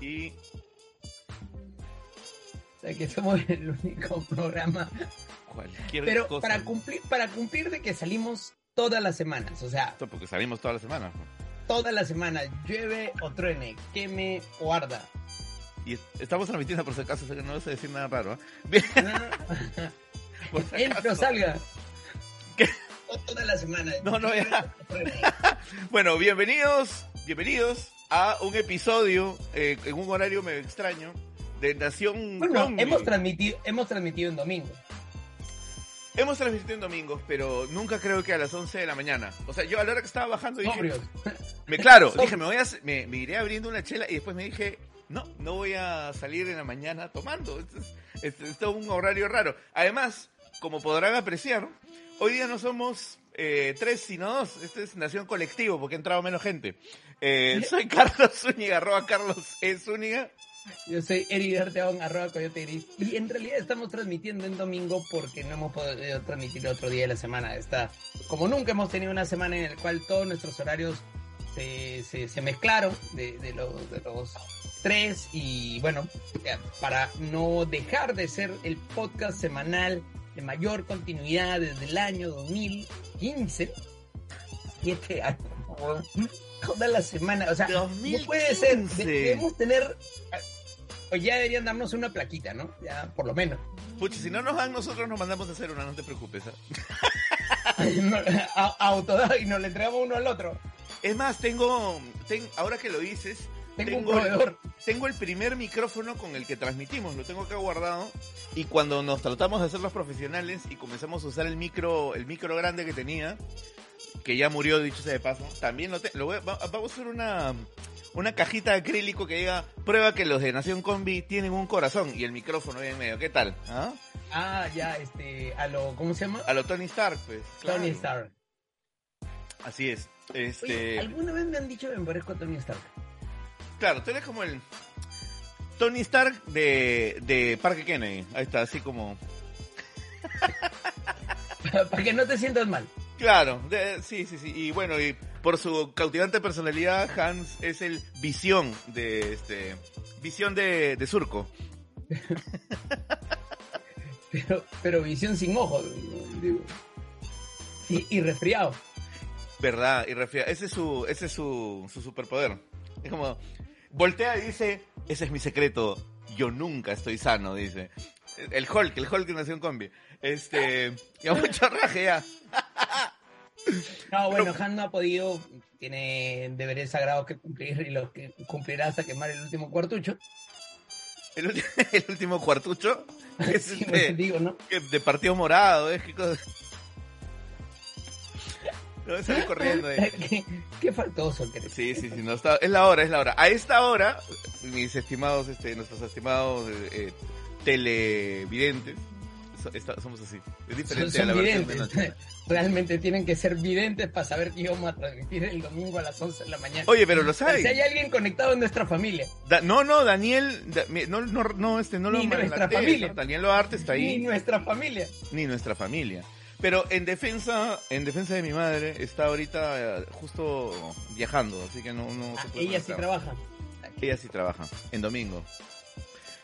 Y O sea, que somos el único programa. cualquier Pero cosa. para cumplir, para cumplir de que salimos todas las semanas, o sea, Porque salimos toda la semana. todas las semanas, llueve o truene, queme o arda. Y est- estamos transmitiendo por si acaso, o sea que no vas a decir nada raro. ¿eh? No, por si salga. ¿Qué? Toda la semana. No, no, ya. Bueno, bienvenidos, bienvenidos a un episodio eh, en un horario medio extraño de Nación Bueno, hemos transmitido, hemos transmitido en domingo. Hemos transmitido en domingos, pero nunca creo que a las 11 de la mañana. O sea, yo a la hora que estaba bajando dije, Sobrios. me, claro, Sobrios. dije, me voy a, me, me iré abriendo una chela y después me dije, no, no voy a salir en la mañana tomando. Esto es, esto es todo un horario raro. Además, como podrán apreciar, hoy día no somos eh, tres, sino dos. Este es Nación Colectivo porque ha entrado menos gente. Eh, soy Carlos Zúñiga, arroba Carlos E. Zúñiga. Yo soy Eri Arteón, arroba Coyote Gris. Y en realidad estamos transmitiendo en domingo porque no hemos podido transmitir otro día de la semana. Está, como nunca hemos tenido una semana en la cual todos nuestros horarios se, se, se mezclaron de, de, los, de los tres. Y bueno, para no dejar de ser el podcast semanal de mayor continuidad desde el año 2015, siete años, toda la semana, o sea, no puede ser, de- 2015. debemos tener, o ya deberían darnos una plaquita, ¿no? Ya, por lo menos. Pucha, si no nos dan, nosotros nos mandamos a hacer una, no te preocupes. No, a- autodado y nos le entregamos uno al otro. Es más, tengo, ten- ahora que lo dices, Tengo un Tengo- proveedor. tengo el primer micrófono con el que transmitimos, lo tengo acá guardado. Y cuando nos tratamos de hacer los profesionales y comenzamos a usar el micro, el micro grande que tenía, que ya murió, dicho sea de paso, también lo, te- lo voy a- va- vamos a hacer una, una cajita de acrílico que diga, prueba que los de Nación Combi tienen un corazón y el micrófono ahí en medio. ¿Qué tal? ¿Ah? Ah, ya, este, a lo, ¿cómo se llama? A lo Tony Stark, pues. claro. Tony Stark. Así es. Oye, Este, ¿alguna vez me han dicho que me parezco a Tony Stark? Claro, tú eres como el Tony Stark de, de Parque Kennedy. Ahí está, así como... Para que no te sientas mal. Claro, de- sí, sí, sí. Y bueno, y por su cautivante personalidad, Hans es el visión de este... Visión de, de surco. Pero, pero visión sin ojos. digo. Y, y resfriado. ¿Verdad? Y refría. Ese es su, ese es su, su superpoder. Es como... Voltea y dice, ese es mi secreto. Yo nunca estoy sano, dice. El Hulk, el Hulk de Nación Combi. Este... Ya mucho raje ya. No, bueno, Han no ha podido, tiene deberes sagrados que cumplir y los que cumplirá hasta quemar el último cuartucho. El, último cuartucho. que es Sí, este- digo, ¿no? que de partido morado, ¿eh? ¿Qué cosa? No, sale corriendo ahí. ¿Qué, qué faltoso que. Sí, sí, sí, no, está, es la hora, es la hora. A esta hora, mis estimados, este, nuestros estimados eh, televidentes, so- está- somos así. Es diferente son a la versión de. Realmente tienen que ser videntes para saber que íbamos a transmitir el domingo a las 11 de la mañana. Oye, pero lo si hay saben. alguien conectado en nuestra familia, Da- no, no, Daniel, da- no, no, no, este, no lo Ni nuestra familia. ¿no? Daniel Loarte está ni ahí. nuestra familia. ni nuestra familia. Pero en defensa, en defensa de mi madre, está ahorita eh, justo viajando, así que no, no Ah, se puede ella sí trabaja. Ella sí trabaja, en domingo.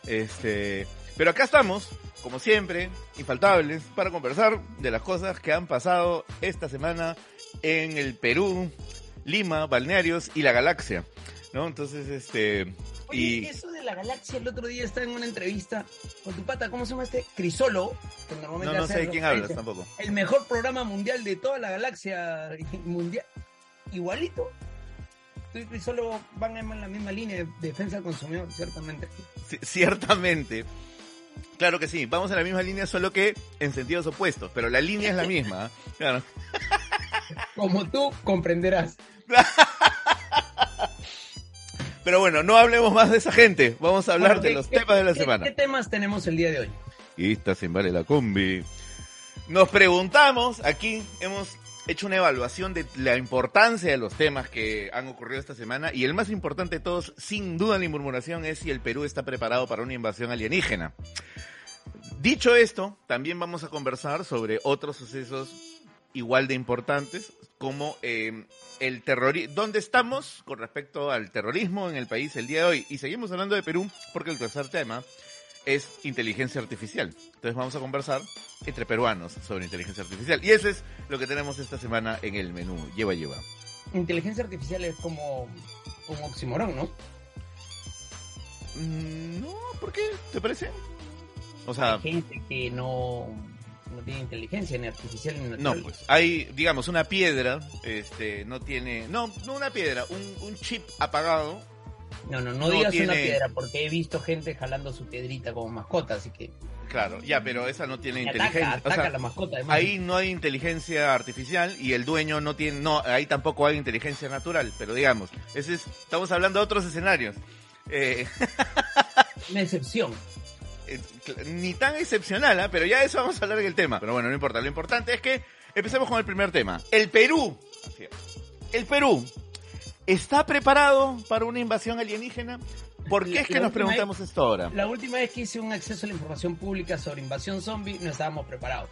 Este, pero acá estamos, como siempre, infaltables, para conversar de las cosas que han pasado esta semana en el Perú, Lima, balnearios y la galaxia. ¿No? Entonces, este, Oye, y eso de la galaxia, el otro día estaba en una entrevista con tu pata, ¿cómo se llama este? Crisólogo, que no, normalmente no sé de quién hablas tampoco. El mejor programa mundial de toda la galaxia mundial. Igualito. Tú y Crisólogo van en la misma línea de defensa del consumidor, ciertamente. Ciertamente. Claro que sí, vamos en la misma línea, solo que en sentidos opuestos, pero la línea es la misma. ¿ah? Claro. Como tú comprenderás. Pero bueno, no hablemos más de esa gente, vamos a hablar Bueno, de ¿qué- los temas de la semana. ¿Qué temas tenemos el día de hoy? Y esta se vale la combi. Nos preguntamos, aquí hemos hecho una evaluación de la importancia de los temas que han ocurrido esta semana y el más importante de todos, sin duda ni murmuración, es si el Perú está preparado para una invasión alienígena. Dicho esto, también vamos a conversar sobre otros sucesos igual de importantes, como eh, el terrorismo, dónde estamos con respecto al terrorismo en el país el día de hoy. Y seguimos hablando de Perú porque el tercer tema es inteligencia artificial. Entonces vamos a conversar entre peruanos sobre inteligencia artificial. Y eso es lo que tenemos esta semana en el menú. Lleva, lleva. Inteligencia artificial es como un oximorón, ¿no? Mm, no, ¿por qué? ¿Te parece? O sea, Hay gente que no, no tiene inteligencia ni artificial ni no, natural. pues hay, digamos, una piedra, este, no tiene, no, no una piedra, un, un chip apagado. No, no, no, no digas tiene- una piedra porque he visto gente jalando su piedrita como mascota, así que Claro, ya, pero esa no tiene inteligencia. ataca, o ataca sea, la mascota. además. Ahí no hay inteligencia artificial y el dueño no tiene, no, ahí tampoco hay inteligencia natural, pero digamos, ese es, estamos hablando de otros escenarios. Eh, Una excepción. eh, ni tan excepcional, ¿ah? pero ya de eso vamos a hablar en el tema. Pero bueno, no importa, lo importante es que empecemos con el primer tema. El Perú. El Perú está preparado para una invasión alienígena. ¿Por qué es que nos preguntamos esto ahora? La última vez que hice un acceso a la información pública sobre invasión zombie, no estábamos preparados.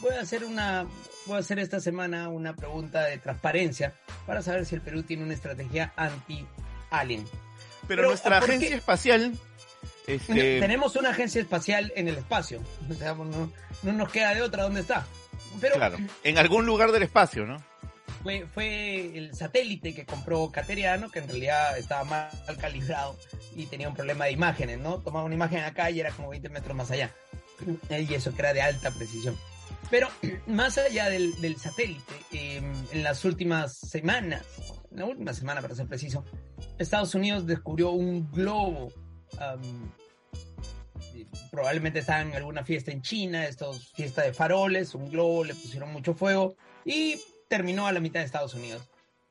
Voy a hacer una, voy a hacer esta semana una pregunta de transparencia para saber si el Perú tiene una estrategia anti-alien. Pero, pero, nuestra agencia espacial, este, Tenemos una agencia espacial en el espacio. O sea, no, no nos queda de otra dónde está. Pero claro, en algún lugar del espacio, ¿no? Fue, fue el satélite que compró Cateriano, que en realidad estaba mal calibrado y tenía un problema de imágenes, ¿no? Tomaba una imagen acá y era como 20 metros más allá. Y eso que era de alta precisión. Pero más allá del, del satélite, eh, en las últimas semanas, la última semana para ser preciso, Estados Unidos descubrió un globo. eh, probablemente estaba en alguna fiesta en China, estos fiesta de faroles, un globo, le pusieron mucho fuego y terminó a la mitad de Estados Unidos.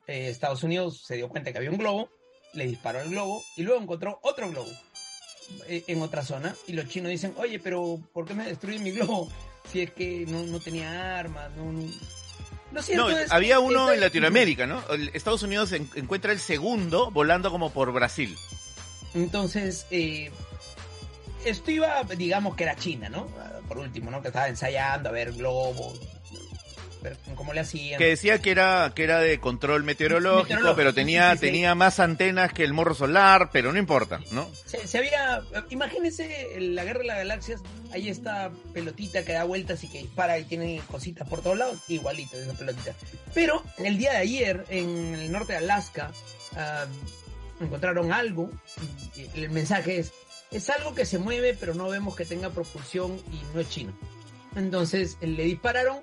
Eh, Estados Unidos se dio cuenta que había un globo, le disparó el globo y luego encontró otro globo eh, en otra zona y los chinos dicen, oye, pero ¿por qué me destruyen mi globo? Si es que no, no tenía armas, no... no... Lo No, es había uno en Latinoamérica, ¿no? Estados Unidos en- encuentra el segundo volando como por Brasil. Entonces, eh, esto iba, digamos que era China, ¿no? Por último, ¿no? Que estaba ensayando a ver globos, ver cómo le hacían. Que decía que era, que era de control meteorológico, Meteorológico, pero tenía, sí, sí. tenía más antenas que el morro solar, pero no importa, ¿no? Se, se había, imagínense la guerra de las galaxias, hay esta pelotita que da vueltas y que dispara y tiene cositas por todos lados, igualito esa pelotita. Pero el día de ayer, en el norte de Alaska, ah, encontraron algo, el mensaje es, es algo que se mueve pero no vemos que tenga propulsión y no es chino. Entonces le dispararon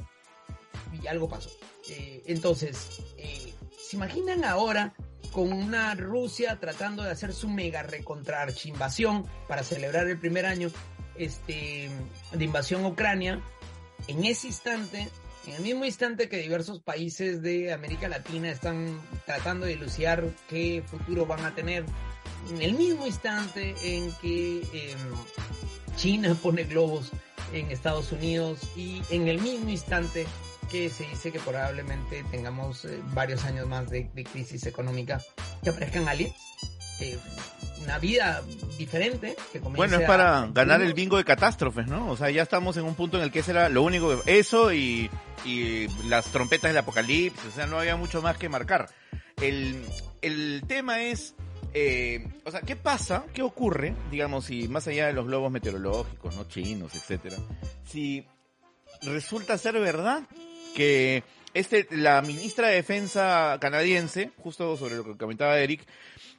y algo pasó. Eh, entonces, eh, ¿se imaginan ahora con una Rusia tratando de hacer su mega recontra invasión para celebrar el primer año este, de invasión a Ucrania? En ese instante, en el mismo instante que diversos países de América Latina están tratando de dilucidar qué futuro van a tener, en el mismo instante en que eh, China pone globos en Estados Unidos y en el mismo instante que se dice que probablemente tengamos eh, varios años más de, de crisis económica, que aparezcan aliens, eh, una vida diferente que Bueno, es a- para ganar el bingo de catástrofes, ¿no? O sea, ya estamos en un punto en el que ese era lo único, que- eso y, y las trompetas del apocalipsis, o sea, no había mucho más que marcar. El, el tema es, eh, o sea, ¿qué pasa? ¿Qué ocurre, digamos, si más allá de los globos meteorológicos, no chinos, etcétera, si resulta ser verdad que este, la ministra de Defensa canadiense, justo sobre lo que comentaba Eric,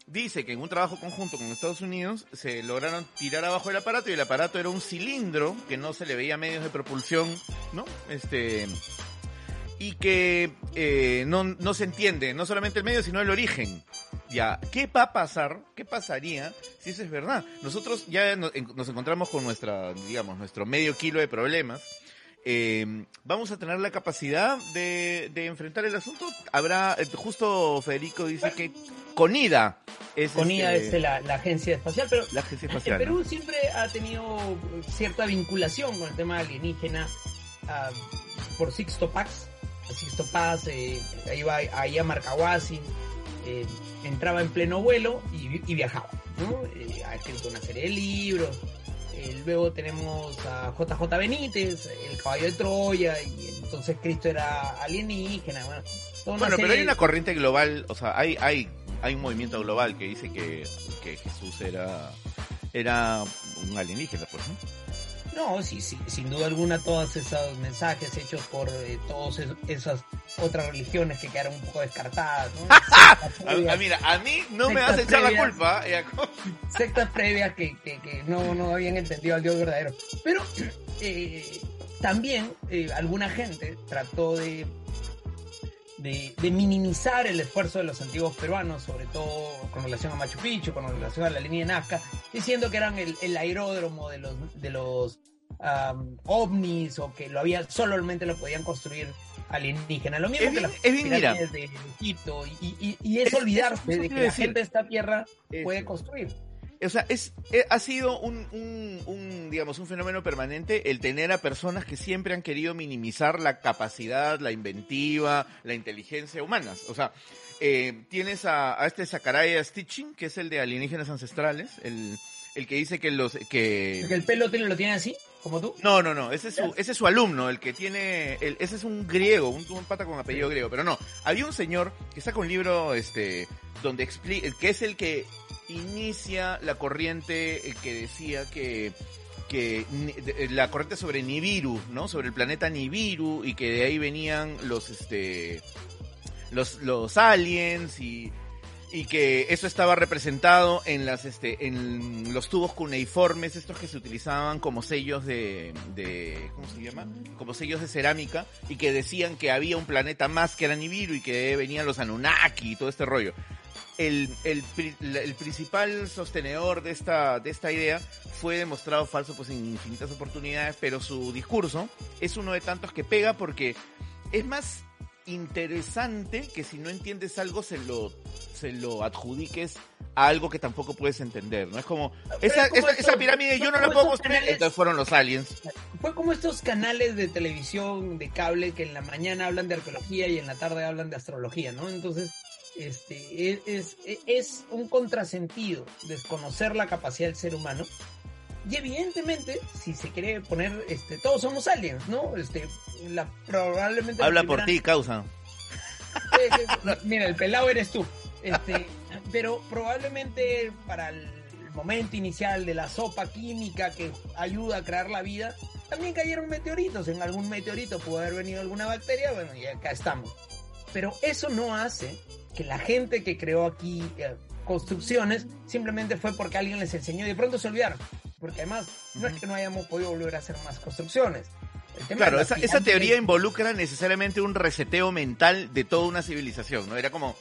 dice que en un trabajo conjunto con Estados Unidos se lograron tirar abajo el aparato y el aparato era un cilindro que no se le veía medios de propulsión, ¿no? Este y que eh, no, no se entiende, no solamente el medio, sino el origen. Ya, ¿qué va a pasar? ¿Qué pasaría si eso es verdad? Nosotros ya no- en- nos encontramos con nuestra, digamos, nuestro medio kilo de problemas. Eh, ¿Vamos a tener la capacidad de, de enfrentar el asunto? Habrá, eh, justo Federico dice que CONIDA es CONIDA este, es la, la agencia espacial, pero la agencia el espacial. Perú ¿no? siempre ha tenido cierta vinculación con el tema alienígena ah, por Sixto Pax. Sixto Paz eh, iba ahí a Marcahuasi, eh, entraba en pleno vuelo y, y viajaba. ¿no? Eh, ha escrito una serie de libros. Eh, luego tenemos a JJ Benítez, El Caballo de Troya y entonces Cristo era alienígena. Bueno, bueno pero hay una corriente global, o sea, hay, hay, hay un movimiento global que dice que, que Jesús era, era un alienígena, pues, ¿no? No, sí, sí, sin duda alguna todos esos mensajes hechos por eh, todas esas otras religiones que quedaron un poco descartadas. ¿no? a, mira, a mí no me vas a echar la culpa. ¿eh? sectas previas que, que, que, no, no habían entendido al Dios verdadero. Pero eh, también eh, alguna gente trató de de, minimizar el esfuerzo de los antiguos peruanos, sobre todo con relación a Machu Picchu, con relación a la línea de Nazca, diciendo que eran el, aeródromo de los, de los ovnis o que lo había solamente lo podían construir alienígenas. Lo mismo que las pirámides de Egipto y, y, es, olvidarse de que la gente de esta tierra puede construir o sea, es, eh, ha sido un, digamos, un fenómeno permanente el tener a personas que siempre han querido minimizar la capacidad, la inventiva, la inteligencia humanas. O sea, eh, tienes a, este Sakaraya Stitching, que es el de alienígenas ancestrales, el, el que dice que los... Que... el pelo tiene, lo tiene así, como tú. No, no, no, ese es su, ese es su alumno, el que tiene... El, ese es un griego, un, un pata con apellido griego, pero no, había un señor que saca un libro, este, donde explica, que es el que inicia la corriente eh, que decía que que eh, la corriente sobre Nibiru, ¿no? Sobre el planeta Nibiru y que de ahí venían los este los los aliens y y que eso estaba representado en las este en los tubos cuneiformes estos que se utilizaban como sellos de, de ¿cómo se llama? como sellos de cerámica y que decían que había un planeta más que era Nibiru y que venían los Anunnaki y todo este rollo el, el, el, principal sostenedor de esta, de esta idea fue demostrado falso pues en infinitas oportunidades, pero su discurso es uno de tantos que pega porque es más interesante que si no entiendes algo se lo, se lo adjudiques a algo que tampoco puedes entender, ¿no? Es como, esa, esa, pirámide yo no la puedo construir, entonces fueron los aliens. Fue como estos canales de televisión, de cable, que en la mañana hablan de arqueología y en la tarde hablan de astrología, ¿no? Entonces, este, es, es, un contrasentido desconocer la capacidad del ser humano. Y evidentemente, si se quiere poner, este, todos somos aliens, ¿no? Este, la, probablemente. Habla por ti, causa. mira, el pelado eres tú. Este, pero probablemente para el momento inicial de la sopa química que ayuda a crear la vida, también cayeron meteoritos. En algún meteorito pudo haber venido alguna bacteria, bueno, y acá estamos. Pero eso no hace que la gente que creó aquí eh, construcciones simplemente fue porque alguien les enseñó y de pronto se olvidaron. Porque además no es que no hayamos podido volver a hacer más construcciones. Claro, esa, esa, teoría involucra necesariamente un reseteo mental de toda una civilización, ¿no? Era como,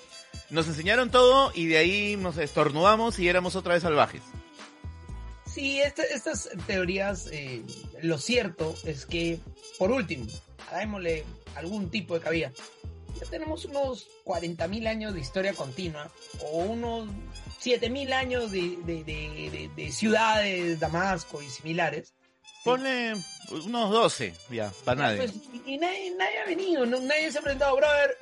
nos enseñaron todo y de ahí nos estornudamos y éramos otra vez salvajes. Sí, estas teorías, eh, lo cierto es que, por último, démosle algún tipo de cabida ya tenemos unos 40.000 años de historia continua o unos 7.000 años de, ciudades, Damasco y similares. Pone unos 12, ya, para nadie. Pues, y nadie, ha venido, nadie se ha presentado, brother.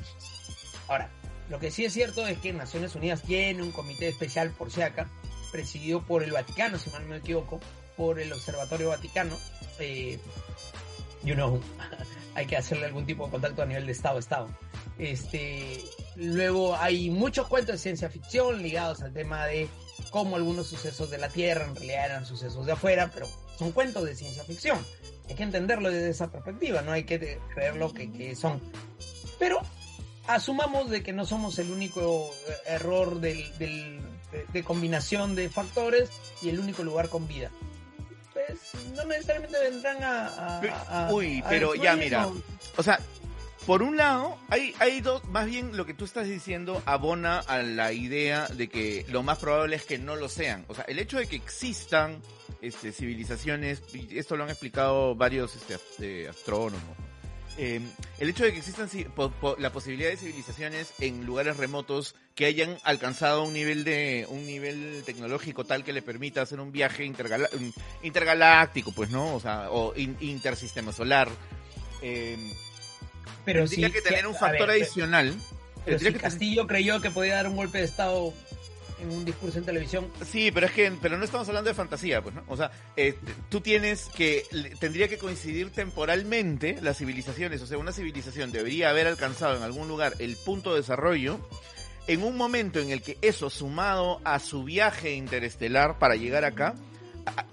Ahora, lo que sí es cierto es que Naciones Unidas tiene un comité especial por SEACA, presidido por el Vaticano, si mal no me equivoco, por el Observatorio Vaticano. Eh, you know, hay que hacerle algún tipo de contacto a nivel de Estado Estado. Este, luego hay muchos cuentos de ciencia ficción ligados al tema de cómo algunos sucesos de la Tierra en realidad eran sucesos de afuera, pero son cuentos de ciencia ficción. Hay que entenderlo desde esa perspectiva, no hay que creerlo que, que son. Pero asumamos de que no somos el único error del, del, de, combinación de factores y el único lugar con vida. Pues no necesariamente vendrán a... Uy, pero ya mira, o sea, por un lado, hay, hay dos, más bien lo que tú estás diciendo abona a la idea de que lo más probable es que no lo sean. O sea, el hecho de que existan este, civilizaciones, esto lo han explicado varios este, astrónomos, em, el hecho de que existan la posibilidad de civilizaciones en lugares remotos que hayan alcanzado un nivel de un nivel tecnológico tal que le permita hacer un viaje intergaláctico, pues, ¿no? O sea, o intersistema solar. Eh, pero tendría que tener un factor adicional. Pero si Castillo creyó que podía dar un golpe de estado en un discurso en televisión. Sí, pero es que pero no estamos hablando de fantasía, pues, ¿no? O sea, eh, tú tienes que tendría que coincidir temporalmente las civilizaciones, o sea, una civilización debería haber alcanzado en algún lugar el punto de desarrollo en un momento en el que eso sumado a su viaje interestelar para llegar acá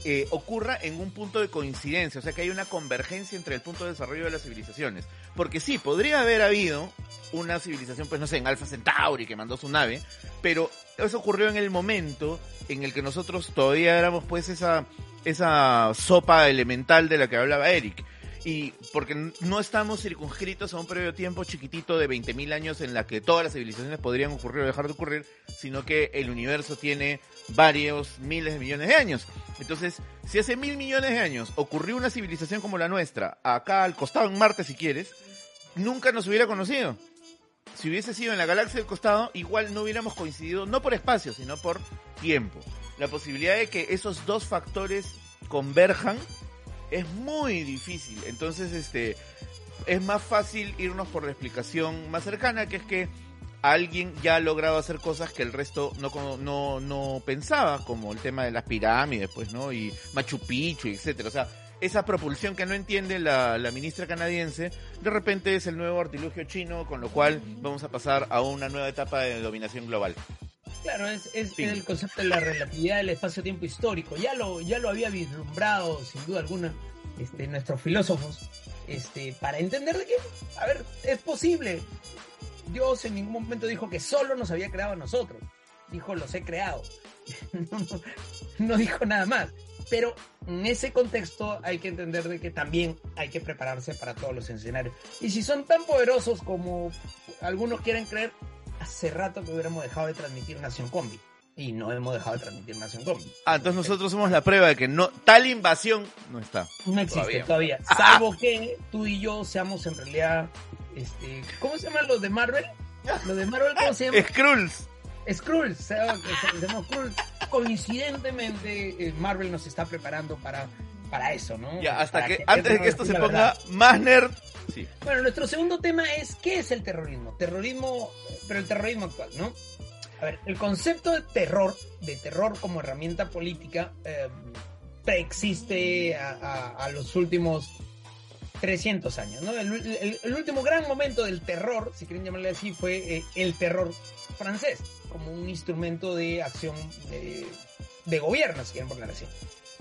eh, ocurra en un punto de coincidencia, o sea que hay una convergencia entre el punto de desarrollo de las civilizaciones. Porque sí, podría haber habido una civilización, pues no sé, en Alpha Centauri que mandó su nave, pero eso ocurrió en el momento en el que nosotros todavía éramos pues esa, esa sopa elemental de la que hablaba Eric y porque no estamos circunscritos a un periodo de tiempo chiquitito de 20.000 años en la que todas las civilizaciones podrían ocurrir o dejar de ocurrir, sino que el universo tiene varios miles de millones de años. Entonces, si hace mil millones de años ocurrió una civilización como la nuestra, acá al costado en Marte si quieres, nunca nos hubiera conocido. Si hubiese sido en la galaxia del costado, igual no hubiéramos coincidido, no por espacio, sino por tiempo. La posibilidad de que esos dos factores converjan es muy difícil. Entonces, este, es más fácil irnos por la explicación más cercana, que es que alguien ya ha logrado hacer cosas que el resto no, no, no pensaba, como el tema de las pirámides, pues, ¿no? Y Machu Picchu, etcétera. O sea, esa propulsión que no entiende la, la, ministra canadiense, de repente es el nuevo artilugio chino, con lo cual vamos a pasar a una nueva etapa de dominación global. Claro, es, es el concepto de la relatividad del espacio-tiempo histórico. Ya lo, ya lo había vislumbrado, sin duda alguna, este, nuestros filósofos, este, para entender de que, a ver, es posible. Dios en ningún momento dijo que solo nos había creado a nosotros. Dijo, los he creado. no, dijo nada más. Pero en ese contexto hay que entender de que también hay que prepararse para todos los escenarios. Y si son tan poderosos como algunos quieren creer, hace rato que hubiéramos dejado de transmitir Nación Combi. Y no hemos dejado de transmitir Nación Combi. Ah, entonces nosotros somos la prueba de que no tal invasión no está. No existe todavía. Salvo que tú y yo seamos en realidad. Este, ¿Cómo se llaman los de Marvel? Los de Marvel, ¿cómo se llaman? Skrulls. Skrulls, Skrulls. Coincidentemente, eh, Marvel nos está preparando para, para eso, ¿no? Ya, hasta que, antes de que esto se ponga más nerd, bueno, nuestro segundo tema es ¿qué es el terrorismo? Terrorismo, pero el terrorismo actual, ¿no? A ver, el concepto de terror, de terror como herramienta política, eh, preexiste a, los últimos 300 años, ¿no? El, último gran momento del terror, si quieren llamarle así, fue eh, el terror francés, como un instrumento de acción de, de gobierno, si quieren ponerlo así.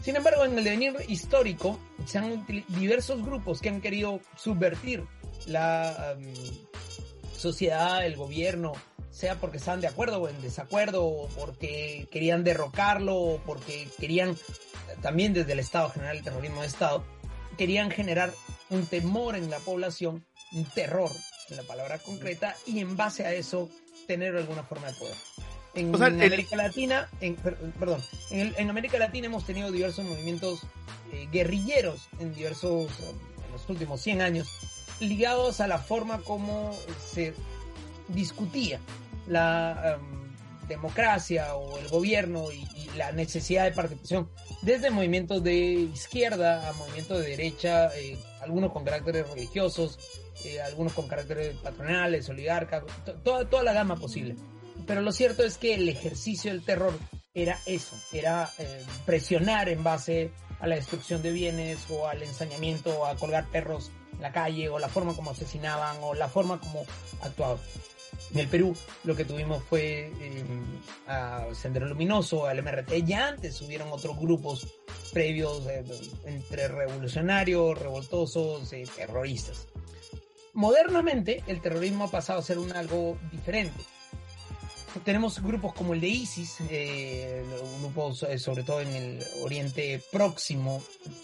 Sin embargo, en el devenir histórico se han diversos grupos que han querido subvertir la sociedad, el gobierno, sea porque estaban de acuerdo o en desacuerdo, o porque querían derrocarlo, o porque querían, también desde el Estado General el Terrorismo de Estado, querían generar un temor en la población, un terror, en la palabra concreta, y en base a eso tener alguna forma de poder. En, América Latina, en, perdón, en, América Latina hemos tenido diversos movimientos eh, guerrilleros en diversos, en los últimos 100 años, ligados a la forma como se discutía la em, democracia o el gobierno y, la necesidad de participación, desde movimientos de izquierda a movimientos de derecha, eh, algunos con caracteres religiosos, eh, algunos con caracteres patronales, oligarcas, toda, toda la gama posible. Pero lo cierto es que el ejercicio del terror era eso, era eh, presionar en base a la destrucción de bienes o al ensañamiento a colgar perros en la calle o la forma como asesinaban o la forma como actuaban. En el Perú lo que tuvimos fue eh, a Sendero Luminoso, al MRT, ya antes hubieron otros grupos previos eh, entre revolucionarios, revoltosos, terroristas. Modernamente el terrorismo ha pasado a ser un algo diferente tenemos grupos como el de ISIS, eh, grupos eh, sobre todo en el Oriente Próximo,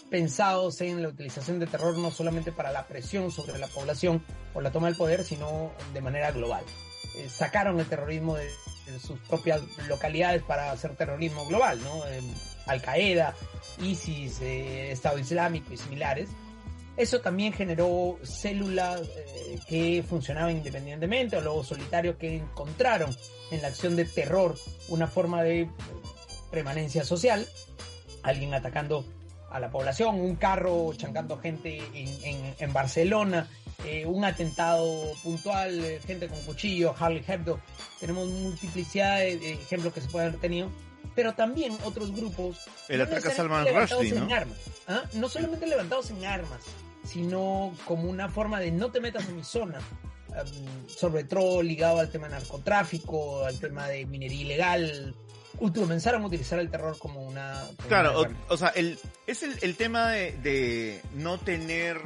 pensados en la utilización de terror no solamente para la presión sobre la población o la toma del poder, sino de manera global. Eh, sacaron el terrorismo de, sus propias localidades para hacer terrorismo global, ¿no? Al Qaeda, ISIS, Estado Islámico y similares eso también generó células eh, que funcionaban independientemente o luego solitarios que encontraron en la acción de terror una forma de permanencia social. Alguien atacando a la población, un carro chancando gente en, Barcelona, eh, un atentado puntual, eh, gente con cuchillo, Harley Hebdo. Tenemos multiplicidad de, ejemplos que se pueden haber tenido. Pero también otros grupos. El ataque a Salman Rushdie, ¿no? armas, ¿ah? No solamente levantados en armas, sino como una forma de no te metas en mi zona. Sobre todo ligado al tema narcotráfico, al tema de minería ilegal, comenzaron a utilizar el terror como una... claro, o, sea, el, es el, el tema de, de, no tener...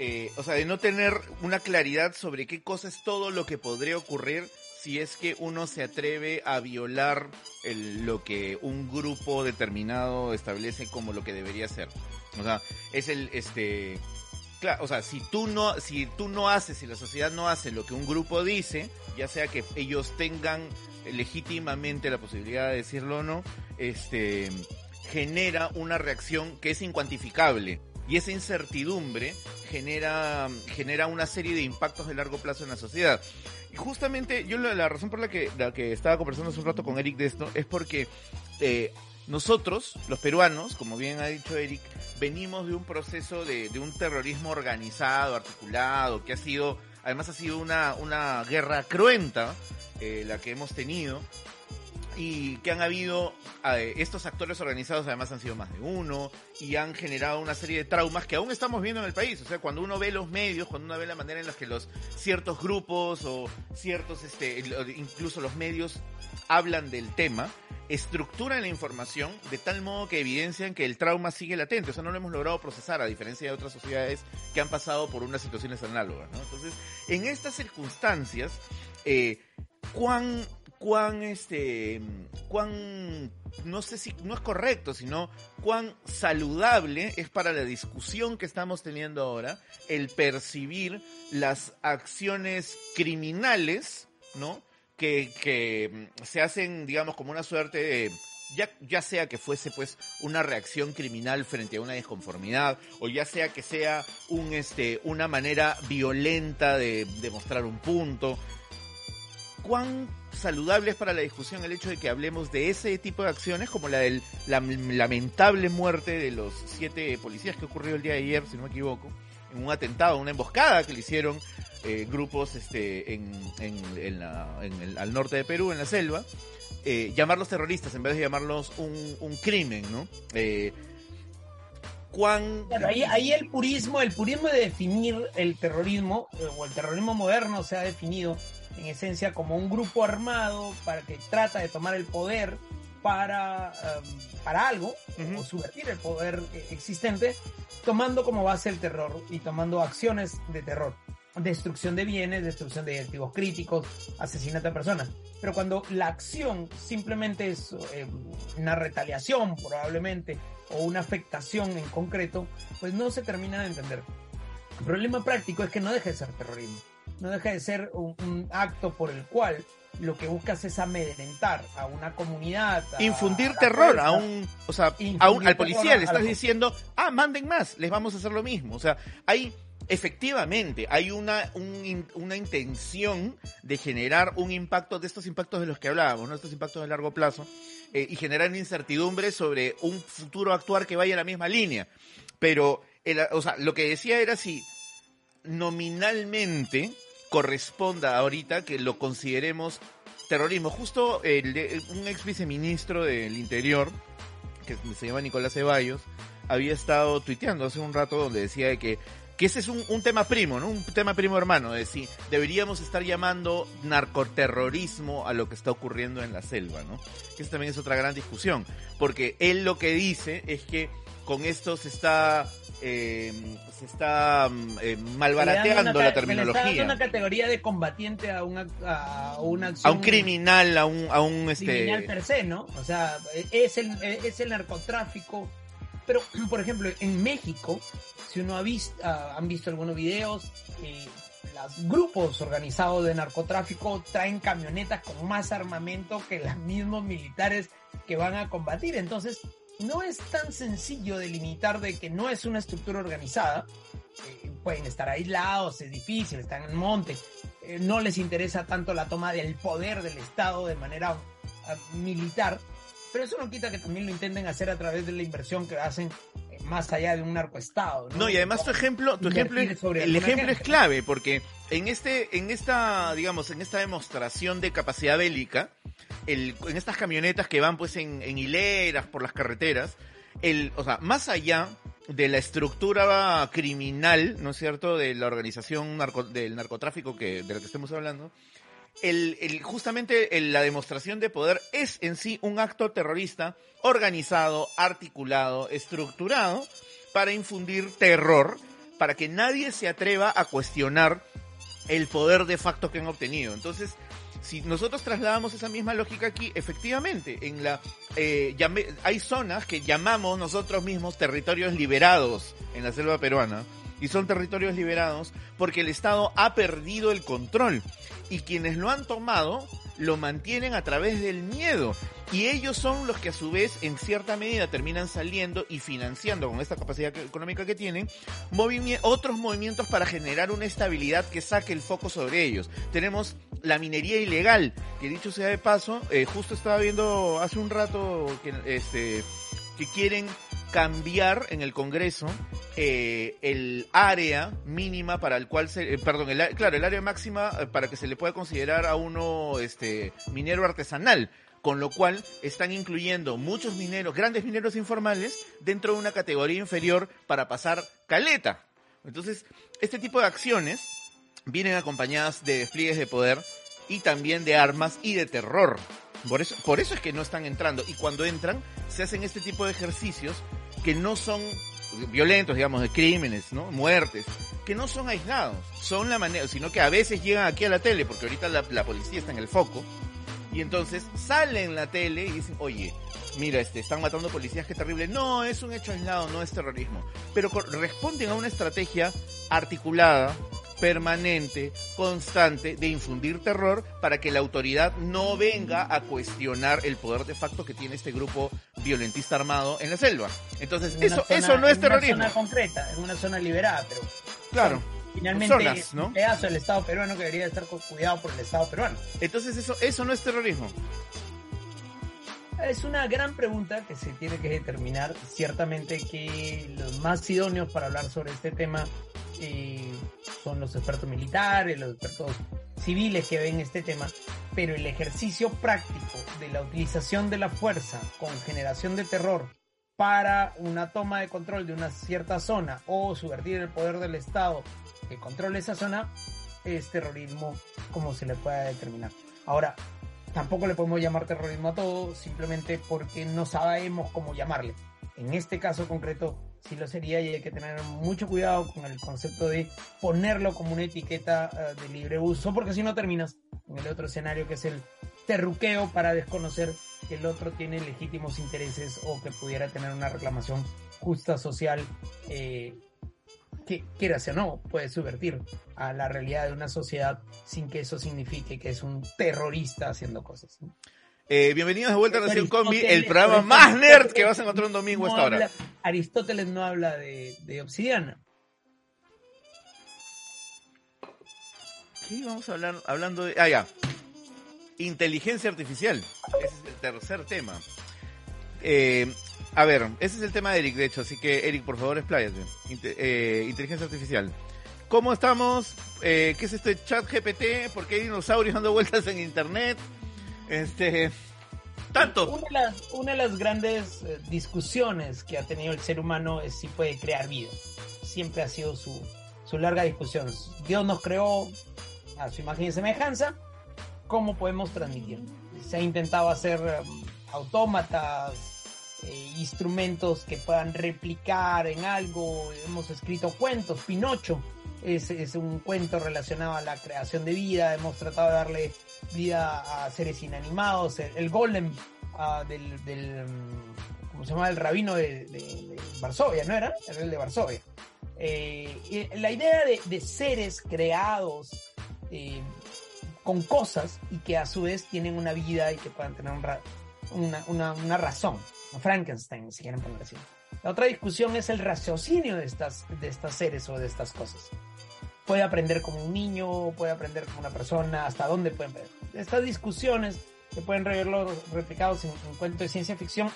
Eh, o sea, de no tener una claridad sobre qué cosa es todo lo que podría ocurrir si es que uno se atreve a violar el, lo que un grupo determinado establece como lo que debería ser. O sea, es el, este, claro, o sea, si tú no, si tú no haces, si la sociedad no hace lo que un grupo dice, ya sea que ellos tengan legítimamente la posibilidad de decirlo o no, este, genera una reacción que es incuantificable. Y esa incertidumbre genera, genera una serie de impactos de largo plazo en la sociedad. Y justamente yo la, razón por la que, la que estaba conversando hace un rato con Eric de esto es porque eh, nosotros, los peruanos, como bien ha dicho Eric, venimos de un proceso de, un terrorismo organizado, articulado, que ha sido, además ha sido una, una guerra cruenta eh, la que hemos tenido y que han habido, eh, estos actores organizados además han sido más de uno y han generado una serie de traumas que aún estamos viendo en el país. O sea, cuando uno ve los medios, cuando uno ve la manera en la que los ciertos grupos o ciertos, este, incluso los medios hablan del tema, estructuran la información de tal modo que evidencian que el trauma sigue latente. O sea, no lo hemos logrado procesar a diferencia de otras sociedades que han pasado por unas situaciones análogas. ¿no? Entonces, en estas circunstancias, eh, cuán, cuán, este, cuán, no sé si, no es correcto, sino cuán saludable es para la discusión que estamos teniendo ahora el percibir las acciones criminales, ¿no? Que, que se hacen, digamos, como una suerte de, ya, ya sea que fuese pues una reacción criminal frente a una desconformidad, o ya sea que sea un este, una manera violenta de demostrar un punto, cuán saludable es para la discusión el hecho de que hablemos de ese tipo de acciones como la del la lamentable muerte de los siete policías que ocurrió el día de ayer, si no me equivoco, en un atentado, una emboscada que le hicieron eh, grupos este, en, en, la, el, al norte de Perú, en la selva, eh, llamarlos terroristas en vez de llamarlos un, un crimen, ¿no? Eh, cuán... ahí, ahí el purismo, el purismo de definir el terrorismo, eh, o el terrorismo moderno se ha definido en esencia como un grupo armado para que trata de tomar el poder para, um, para algo, o subvertir el poder existente, tomando como base el terror y tomando acciones de terror. Destrucción de bienes, destrucción de activos críticos, asesinato de personas. Pero cuando la acción simplemente es eh, una retaliación, probablemente, o una afectación en concreto, pues no se termina de entender. El problema práctico es que no deja de ser terrorismo no deja de ser un, acto por el cual lo que buscas es amedrentar a una comunidad. infundir terror a un, o sea, a un, al policía le estás diciendo, ah, manden más, les vamos a hacer lo mismo. O sea, hay, efectivamente, hay una, una intención de generar un impacto, de estos impactos de los que hablábamos, ¿no? estos impactos de largo plazo, eh, y generar incertidumbre sobre un futuro actuar que vaya a la misma línea. Pero, o sea, lo que decía era si nominalmente corresponda ahorita que lo consideremos terrorismo. Justo el, un ex viceministro del Interior, que se llama Nicolás Ceballos, había estado tuiteando hace un rato donde decía que, que ese es un, un tema primo, ¿no? Un tema primo hermano, de si deberíamos estar llamando narcoterrorismo a lo que está ocurriendo en la selva, ¿no? Que esa también es otra gran discusión, porque él lo que dice es que con esto se está eh, se está mm, eh, malbarateando la terminología. Le está una categoría de combatiente a una, a una A un criminal, a un, a un este... Criminal per se, ¿no? O sea, es el, es el narcotráfico. Pero, por ejemplo, en México, si uno ha visto, ah, han visto algunos videos, eh, los grupos organizados de narcotráfico traen camionetas con más armamento que los mismos militares que van a combatir. Entonces, no es tan sencillo delimitar de que no es una estructura organizada. Eh, pueden estar aislados, es difícil, están en el monte. Eh, no les interesa tanto la toma del poder del Estado de manera ah, militar. Pero eso no quita que también lo intenten hacer a través de la inversión que hacen más allá de un narcoestado. No, no y además tu ejemplo, tu ejemplo, es, el ejemplo es clave porque en este, en esta, digamos, en esta demostración de capacidad bélica, el, en estas camionetas que van pues en, en hileras por las carreteras, el, o sea, más allá de la estructura criminal, ¿no es cierto?, de la organización del narcotráfico que, de la que estemos hablando, el, el, justamente la demostración de poder es en sí un acto terrorista organizado, articulado, estructurado para infundir terror, para que nadie se atreva a cuestionar el poder de facto que han obtenido. Entonces, si nosotros trasladamos esa misma lógica aquí, efectivamente, en la eh, hay zonas que llamamos nosotros mismos territorios liberados en la selva peruana y son territorios liberados porque el Estado ha perdido el control y quienes lo han tomado lo mantienen a través del miedo. Y ellos son los que a su vez en cierta medida terminan saliendo y financiando con esta capacidad económica que tienen otros movimientos para generar una estabilidad que saque el foco sobre ellos. Tenemos la minería ilegal, que dicho sea de paso, eh, justo estaba viendo hace un rato que, este, que quieren cambiar en el Congreso eh, el área mínima para el cual se, eh, perdón, el, claro, el área máxima eh, para que se le pueda considerar a uno este minero artesanal, con lo cual están incluyendo muchos mineros, grandes mineros informales dentro de una categoría inferior para pasar caleta. Entonces, este tipo de acciones vienen acompañadas de despliegues de poder y también de armas y de terror. Por eso, por eso es que no están entrando. Y cuando entran, se hacen este tipo de ejercicios que no son violentos, digamos, de crímenes, ¿no? Muertes, que no son aislados, son la manera, sino que a veces llegan aquí a la tele, porque ahorita la, la policía está en el foco, y entonces salen en la tele y dicen, oye, mira, este, están matando policías, qué terrible. No, es un hecho aislado, no es terrorismo. Pero responden a una estrategia articulada, permanente, constante de infundir terror para que la autoridad no venga a cuestionar el poder de facto que tiene este grupo violentista armado en la selva. Entonces, eso, eso no es terrorismo. En una zona concreta, en una zona liberada, pero... Claro. finalmente ¿no? un pedazo del Estado peruano que debería estar cuidado por el Estado peruano. Entonces, eso, eso no es terrorismo. Es una gran pregunta que se tiene que determinar. Ciertamente que los más idóneos para hablar sobre este tema eh, son los expertos militares, los expertos civiles que ven este tema, pero el ejercicio práctico de la utilización de la fuerza con generación de terror para una toma de control de una cierta zona o subvertir el poder del Estado que controle esa zona es terrorismo como se le pueda determinar. Ahora, tampoco le podemos llamar terrorismo a todo simplemente porque no sabemos cómo llamarle. En este caso concreto, sí lo sería y hay que tener mucho cuidado con el concepto de ponerlo como una etiqueta eh, de libre uso, porque si no terminas en el otro escenario que es el terruqueo para desconocer que el otro tiene legítimos intereses o que pudiera tener una reclamación justa social eh, que quiera o no puede subvertir a la realidad de una sociedad sin que eso signifique que es un terrorista haciendo cosas. Eh, bienvenidos de vuelta a Nación Combi, el programa más nerd que vas a encontrar un domingo a esta hora. Aristóteles no habla de, de obsidiana. ¿Qué vamos a hablar? Hablando de. Ah, ya. Inteligencia artificial. Ese es el tercer tema. Eh, a ver, ese es el tema de Eric, de hecho, así que Eric, por favor, expláyate. Eh, inteligencia artificial. ¿Cómo estamos? ¿Qué es este chat GPT? ¿Por qué hay dinosaurios dando vueltas en internet? Este. Tanto. Una de las, una de las grandes eh, discusiones que ha tenido el ser humano es si puede crear vida. Siempre ha sido su, su larga discusión. Dios nos creó a su imagen y semejanza. ¿Cómo podemos transmitir? Se ha intentado hacer um, autómatas, eh, instrumentos que puedan replicar en algo. Hemos escrito cuentos. Pinocho es, es un cuento relacionado a la creación de vida. Hemos tratado de darle vida a seres inanimados, el, golem ah, del, del, mm, ¿cómo se llama? El rabino de, Varsovia, ¿no era? Era el de Varsovia. Eh, la idea de, seres creados eh, con cosas y que a su vez tienen una vida y que puedan tener una, una, una, razón, Frankenstein, si quieren poner así. La otra discusión es el raciocinio de estas, de estas seres o de estas cosas puede aprender como un niño, puede aprender como una persona, hasta dónde pueden ver. Estas discusiones que pueden verlo replicados en un cuento de ciencia ficción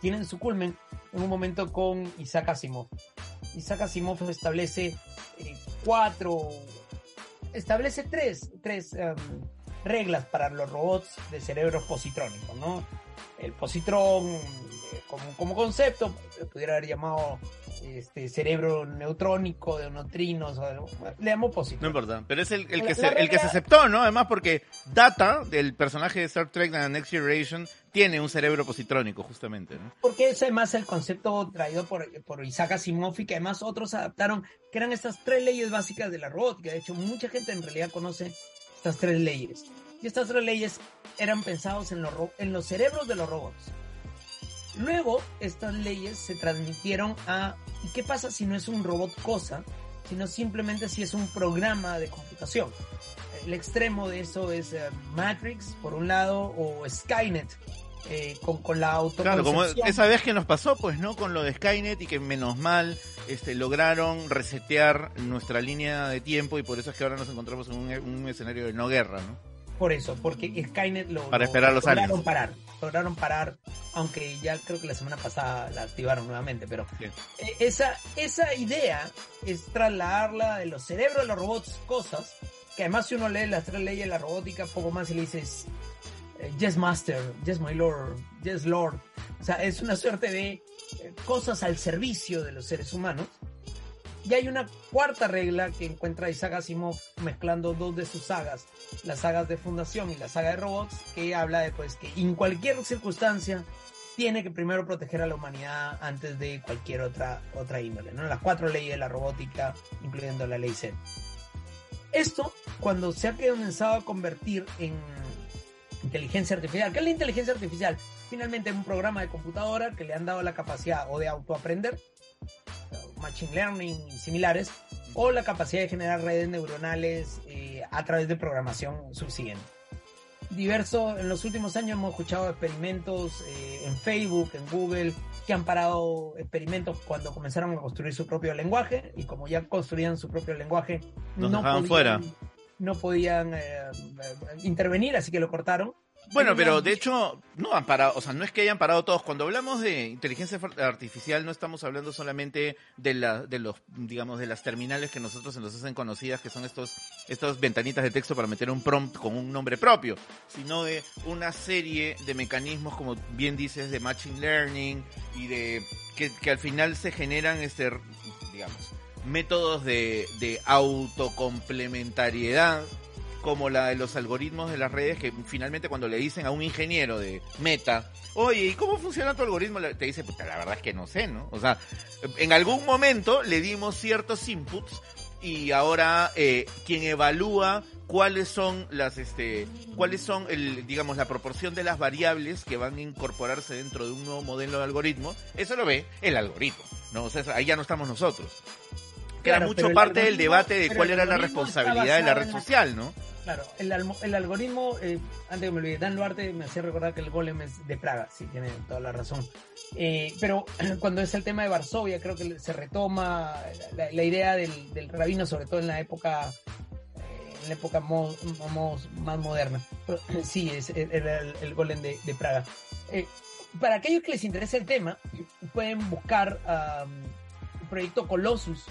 tienen su culmen en un momento con Isaac Asimov. Isaac Asimov establece eh, cuatro, establece tres, tres em, reglas para los robots de cerebros positrónicos, ¿no? El positrón eh, como, como concepto pudiera haber llamado este cerebro neutrónico de neutrinos, o, le llamo positrón. No importa, pero es el, el que, se, el que se aceptó, ¿no? Además porque Data, del personaje de Star Trek The Next Generation, tiene un cerebro positrónico, justamente, ¿no? Porque es además el concepto traído por, por Isaac Asimov y que además otros adaptaron, que eran estas tres leyes básicas de la robótica. De hecho, mucha gente en realidad conoce estas tres leyes. Y estas tres leyes eran pensados en los, en los cerebros de los robots. Luego, estas leyes se transmitieron a ¿y qué pasa si no es un robot cosa, sino simplemente si es un programa de computación? El extremo de eso es uh, Matrix, por un lado, o Skynet, eh, con, con, la autoconcepción. Claro, como esa vez que nos pasó, pues, ¿no? Con lo de Skynet y que menos mal este, lograron resetear nuestra línea de tiempo y por eso es que ahora nos encontramos en un, un escenario de no guerra, ¿no? Por eso, porque Skynet lo, Para esperar los lograron aliens. parar, lograron parar, aunque ya creo que la semana pasada la activaron nuevamente, pero Bien. eh, esa, esa idea es trasladarla de los cerebros de los robots, cosas, que además si uno lee las tres leyes de la robótica, poco más y le dices, eh, yes master, yes my lord, yes lord, o sea, es una suerte de eh, cosas al servicio de los seres humanos. Y hay una cuarta regla que encuentra Isaac Asimov mezclando dos de sus sagas, las sagas de Fundación y la saga de robots, que habla de pues que en cualquier circunstancia tiene que primero proteger a la humanidad antes de cualquier otra, otra índole, ¿no? Las cuatro leyes de la robótica, incluyendo la ley Z. Esto, cuando se ha comenzado a convertir en inteligencia artificial, ¿qué es la inteligencia artificial? Finalmente un programa de computadora que le han dado la capacidad o de autoaprender, machine learning y similares, o la capacidad de generar redes neuronales eh, a través de programación subsiguiente. Diverso, en los últimos años hemos escuchado experimentos eh, en Facebook, en Google, que han parado experimentos cuando comenzaron a construir su propio lenguaje y como ya construían su propio lenguaje, Nos no podían, fuera. no podían eh, intervenir, así que lo cortaron. Bueno, pero de hecho, no han parado, o sea, no es que hayan parado todos. Cuando hablamos de inteligencia artificial, no estamos hablando solamente de la, de los, digamos, de las terminales que nosotros se nos hacen conocidas, que son estos, estas ventanitas de texto para meter un prompt con un nombre propio, sino de una serie de mecanismos, como bien dices, de machine learning y de, que, que al final se generan, este, digamos, métodos de, de autocomplementariedad como la de los algoritmos de las redes que finalmente cuando le dicen a un ingeniero de Meta, oye, ¿y cómo funciona tu algoritmo? Te dice, puta, la verdad es que no sé, ¿no? O sea, en algún momento le dimos ciertos inputs y ahora eh, quien evalúa cuáles son las este cuáles son el digamos la proporción de las variables que van a incorporarse dentro de un nuevo modelo de algoritmo eso lo ve el algoritmo no o sea ahí ya no estamos nosotros que era mucho parte del debate de cuál era la responsabilidad de la red la- social no Claro, el, el algoritmo, eh, antes que me olvide, Dan Luarte me hacía recordar que el golem es de Praga, sí, tiene toda la razón. Eh, pero cuando es el tema de Varsovia, creo que se retoma la, idea del, rabino, sobre todo en la época eh, en la época más moderna. Sí, es, era el, golem de, Praga. Eh, para aquellos que les interese el tema, pueden buscar am, el proyecto Colossus,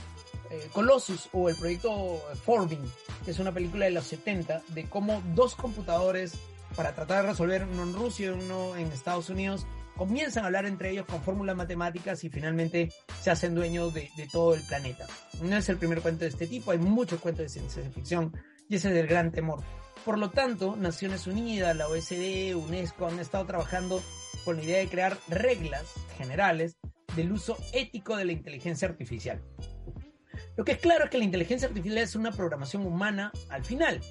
eh, Colossus o el proyecto Forbin, que es una película de los 70, de cómo dos computadores, para tratar de resolver uno en Rusia y uno en Estados Unidos, comienzan a hablar entre ellos con fórmulas matemáticas y finalmente se hacen dueños de, de todo el planeta. No es el primer cuento de este tipo, hay muchos cuentos de ciencia ficción y ese es el gran temor. Por lo tanto, Naciones Unidas, la OSD, UNESCO han estado trabajando con la idea de crear reglas generales del uso ético de la inteligencia artificial. Lo que es claro es que la inteligencia artificial es una programación humana al final,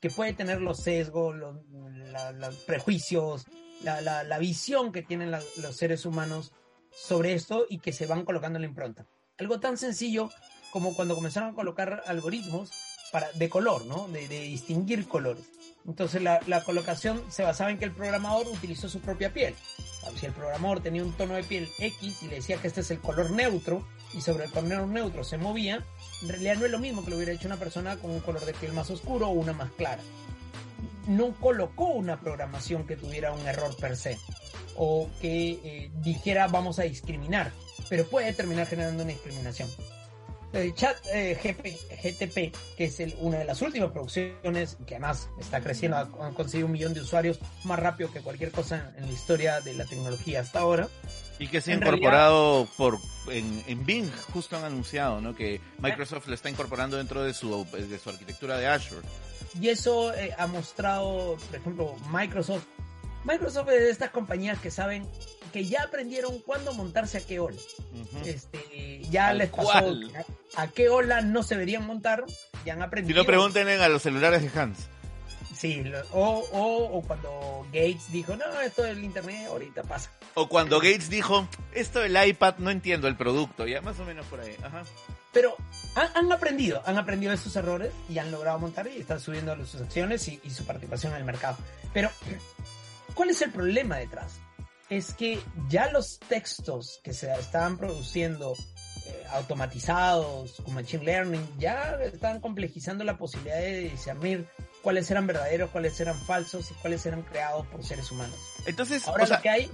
que puede tener los sesgos, los, prejuicios, la, visión que tienen los seres humanos sobre esto y que se van colocando en la impronta. Algo tan sencillo como cuando comenzaron a colocar algoritmos para, de color, ¿no? De, de distinguir colores. Entonces la, colocación se basaba en que el programador utilizó su propia piel. Si el programador tenía un tono de piel X y le decía que este es el color neutro y sobre el color neutro se movía, en realidad no es lo mismo que lo hubiera hecho una persona con un color de piel más oscuro o una más clara. No colocó una programación que tuviera un error per se. o que eh, dijera vamos a discriminar, pero puede terminar generando una discriminación. Chat eh, GTP, que es el, una de las últimas producciones, que además está creciendo, ha, conseguido un millón de usuarios más rápido que cualquier cosa en la historia de la tecnología hasta ahora. Y que se ha incorporado por en, en, Bing, justo han anunciado, ¿no? Que Microsoft lo está incorporando dentro de su, de su arquitectura de Azure. Y eso eh, ha mostrado, por ejemplo, Microsoft. Microsoft es de estas compañías que saben que ya aprendieron cuándo montarse a qué ola. este, ya les pasó a, qué ola no se deberían montar, ya han aprendido. Si no pregunten a los celulares de Hans. Sí, o, o, o, cuando Gates dijo, no, esto del internet ahorita pasa. O cuando Gates dijo, esto del iPad no entiendo el producto, ya más o menos por ahí. Ajá. Pero han, aprendido, han aprendido de sus errores y han logrado montar y están subiendo sus acciones y, y su participación en el mercado. Pero, ¿cuál es el problema detrás? Es que ya los textos que se estaban produciendo eh, automatizados con Machine Learning ya estaban complejizando la posibilidad de discernir cuáles eran verdaderos, cuáles eran falsos y cuáles eran creados por seres humanos. Entonces, ahora lo que hay